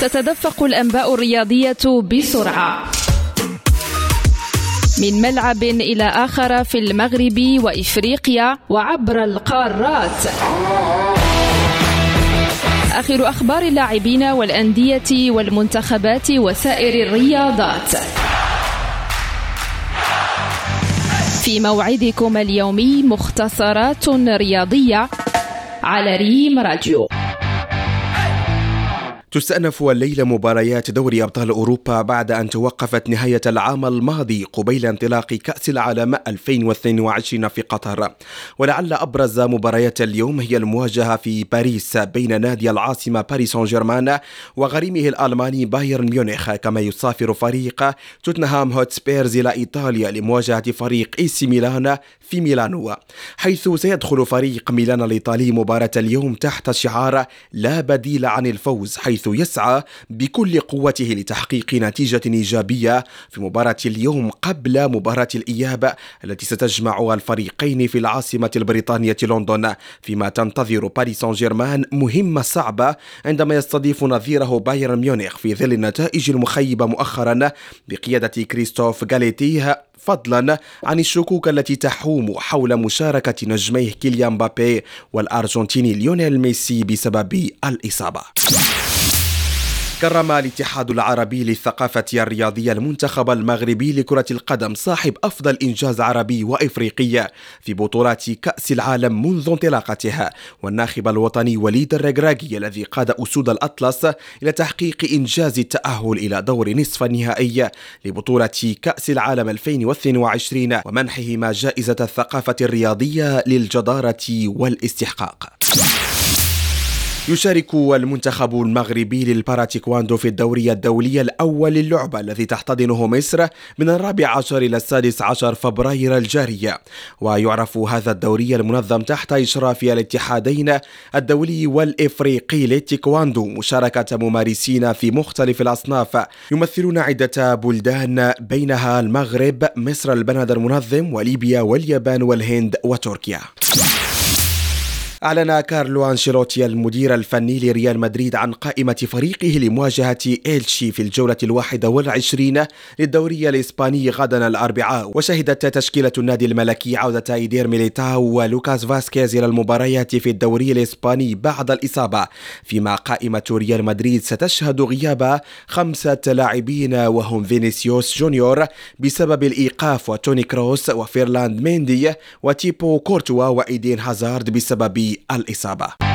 تتدفق الأنباء الرياضية بسرعة. من ملعب إلى آخر في المغرب وإفريقيا وعبر القارات. آخر أخبار اللاعبين والأندية والمنتخبات وسائر الرياضات. في موعدكم اليومي مختصرات رياضية على ريم راديو. تستأنف الليلة مباريات دوري أبطال أوروبا بعد أن توقفت نهاية العام الماضي قبيل انطلاق كأس العالم 2022 في قطر. ولعل أبرز مباريات اليوم هي المواجهة في باريس بين نادي العاصمة باريس سان جيرمان وغريمه الألماني بايرن ميونخ. كما يسافر فريق توتنهام هوتسبيرز إلى إيطاليا لمواجهة فريق إي سي ميلان في ميلانو. حيث سيدخل فريق ميلان الإيطالي مباراة اليوم تحت شعار لا بديل عن الفوز حيث يسعى بكل قوته لتحقيق نتيجة إيجابية في مباراة اليوم قبل مباراة الإياب التي ستجمع الفريقين في العاصمة البريطانية لندن فيما تنتظر باريس سان جيرمان مهمة صعبة عندما يستضيف نظيره بايرن ميونخ في ظل النتائج المخيبة مؤخرا بقيادة كريستوف غاليتيه فضلا عن الشكوك التي تحوم حول مشاركة نجميه كيليان بابي والأرجنتيني ليونيل ميسي بسبب الإصابة. كرم الاتحاد العربي للثقافة الرياضية المنتخب المغربي لكرة القدم صاحب أفضل إنجاز عربي وإفريقي في بطولات كأس العالم منذ انطلاقتها. والناخب الوطني وليد الركراكي الذي قاد أسود الأطلس إلى تحقيق إنجاز التأهل إلى دور نصف النهائي لبطولة كأس العالم 2022 ومنحهما جائزة الثقافة الرياضية للجدارة والاستحقاق. يشارك المنتخب المغربي للباراتيكواندو في الدوري الدولي الأول للعبة الذي تحتضنه مصر من الرابع عشر إلى السادس عشر فبراير الجاري. ويعرف هذا الدوري المنظم تحت إشراف الاتحادين الدولي والإفريقي للتيكواندو مشاركة ممارسين في مختلف الأصناف. يمثلون عدة بلدان بينها المغرب مصر البلد المنظم وليبيا واليابان والهند وتركيا. أعلن كارلو أنشيلوتي المدير الفني لريال مدريد عن قائمة فريقه لمواجهة إيلشي في الجولة الواحدة والعشرين للدوري الإسباني غدا الأربعاء. وشهدت تشكيلة النادي الملكي عودة إيدير ميليتاو ولوكاس فاسكيز إلى المباريات في الدوري الإسباني بعد الإصابة فيما قائمة ريال مدريد ستشهد غياب خمسة لاعبين وهم فينيسيوس جونيور بسبب الإيقاف وتوني كروس وفيرلاند ميندي وتيبو كورتوا وإيدين هازارد بسبب الإصابة